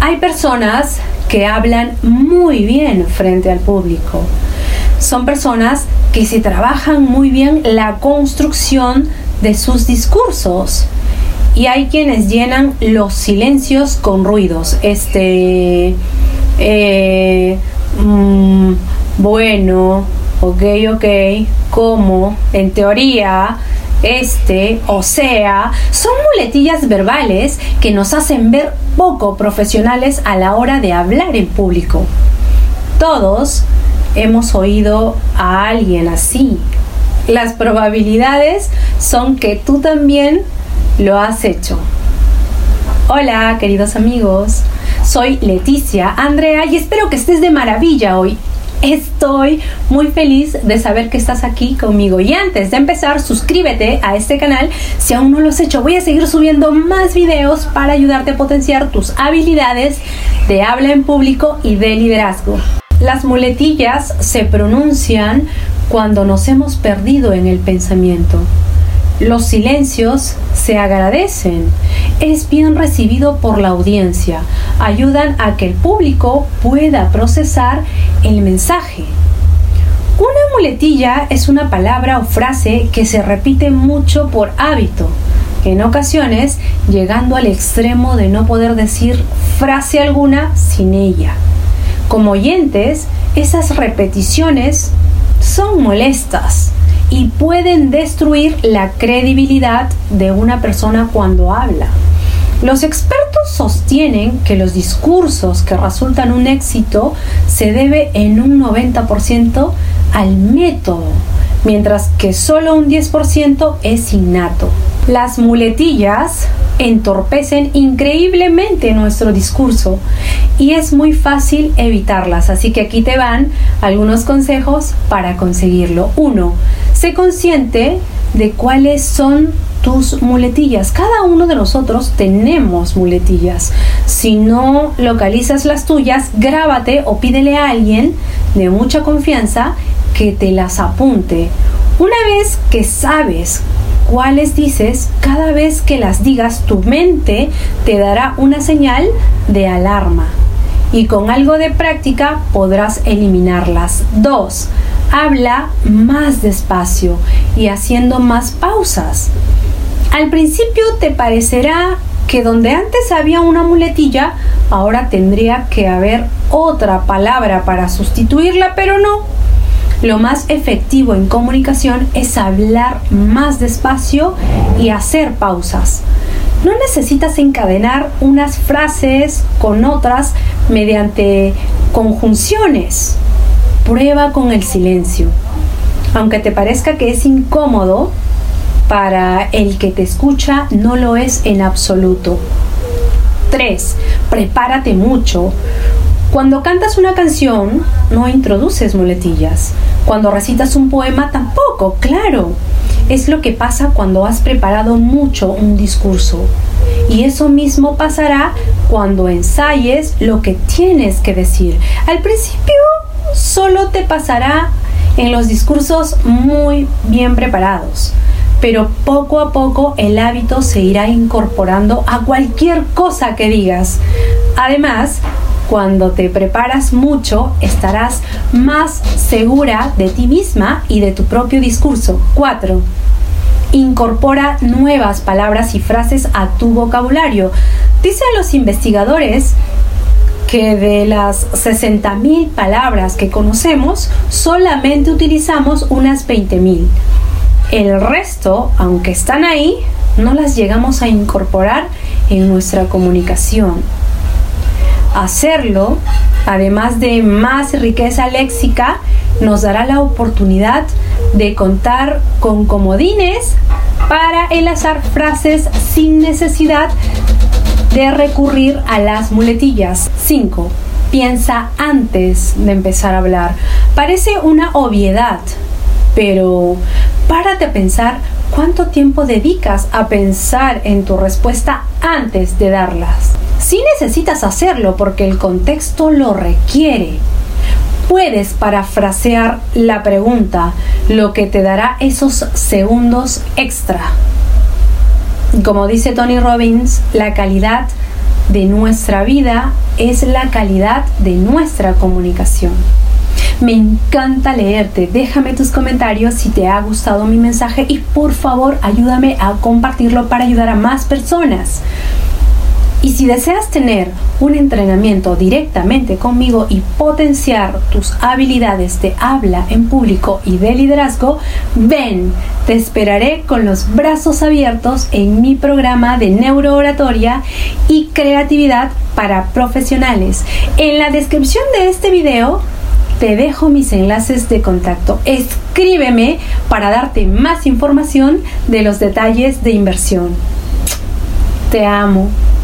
Hay personas que hablan muy bien frente al público. Son personas que se trabajan muy bien la construcción de sus discursos. Y hay quienes llenan los silencios con ruidos. Este. Eh, mm, bueno, ok, ok, como, en teoría, este, o sea, son muletillas verbales que nos hacen ver poco profesionales a la hora de hablar en público. Todos hemos oído a alguien así. Las probabilidades son que tú también lo has hecho. Hola, queridos amigos. Soy Leticia Andrea y espero que estés de maravilla hoy. Estoy muy feliz de saber que estás aquí conmigo. Y antes de empezar, suscríbete a este canal si aún no lo has hecho. Voy a seguir subiendo más videos para ayudarte a potenciar tus habilidades de habla en público y de liderazgo. Las muletillas se pronuncian cuando nos hemos perdido en el pensamiento. Los silencios se agradecen, es bien recibido por la audiencia, ayudan a que el público pueda procesar el mensaje. Una muletilla es una palabra o frase que se repite mucho por hábito, en ocasiones llegando al extremo de no poder decir frase alguna sin ella. Como oyentes, esas repeticiones son molestas y pueden destruir la credibilidad de una persona cuando habla. Los expertos sostienen que los discursos que resultan un éxito se debe en un 90% al método, mientras que solo un 10% es innato. Las muletillas entorpecen increíblemente nuestro discurso y es muy fácil evitarlas, así que aquí te van algunos consejos para conseguirlo. 1. Sé consciente de cuáles son tus muletillas. Cada uno de nosotros tenemos muletillas. Si no localizas las tuyas, grábate o pídele a alguien de mucha confianza que te las apunte. Una vez que sabes cuáles dices, cada vez que las digas, tu mente te dará una señal de alarma y con algo de práctica podrás eliminarlas. 2 habla más despacio y haciendo más pausas. Al principio te parecerá que donde antes había una muletilla, ahora tendría que haber otra palabra para sustituirla, pero no. Lo más efectivo en comunicación es hablar más despacio y hacer pausas. No necesitas encadenar unas frases con otras mediante conjunciones prueba con el silencio. Aunque te parezca que es incómodo, para el que te escucha no lo es en absoluto. 3. Prepárate mucho. Cuando cantas una canción, no introduces muletillas. Cuando recitas un poema, tampoco, claro. Es lo que pasa cuando has preparado mucho un discurso. Y eso mismo pasará cuando ensayes lo que tienes que decir. Al principio solo te pasará en los discursos muy bien preparados, pero poco a poco el hábito se irá incorporando a cualquier cosa que digas. Además, cuando te preparas mucho, estarás más segura de ti misma y de tu propio discurso. 4. Incorpora nuevas palabras y frases a tu vocabulario. Dicen los investigadores que de las 60.000 palabras que conocemos, solamente utilizamos unas 20.000. El resto, aunque están ahí, no las llegamos a incorporar en nuestra comunicación. Hacerlo, además de más riqueza léxica, nos dará la oportunidad de contar con comodines para enlazar frases sin necesidad de recurrir a las muletillas. 5. Piensa antes de empezar a hablar. Parece una obviedad, pero párate a pensar cuánto tiempo dedicas a pensar en tu respuesta antes de darlas. Si necesitas hacerlo porque el contexto lo requiere, puedes parafrasear la pregunta, lo que te dará esos segundos extra como dice Tony Robbins, la calidad de nuestra vida es la calidad de nuestra comunicación. Me encanta leerte. Déjame tus comentarios si te ha gustado mi mensaje y por favor ayúdame a compartirlo para ayudar a más personas. Y si deseas tener un entrenamiento directamente conmigo y potenciar tus habilidades de habla en público y de liderazgo, ven, te esperaré con los brazos abiertos en mi programa de neurooratoria y creatividad para profesionales. En la descripción de este video te dejo mis enlaces de contacto. Escríbeme para darte más información de los detalles de inversión. Te amo.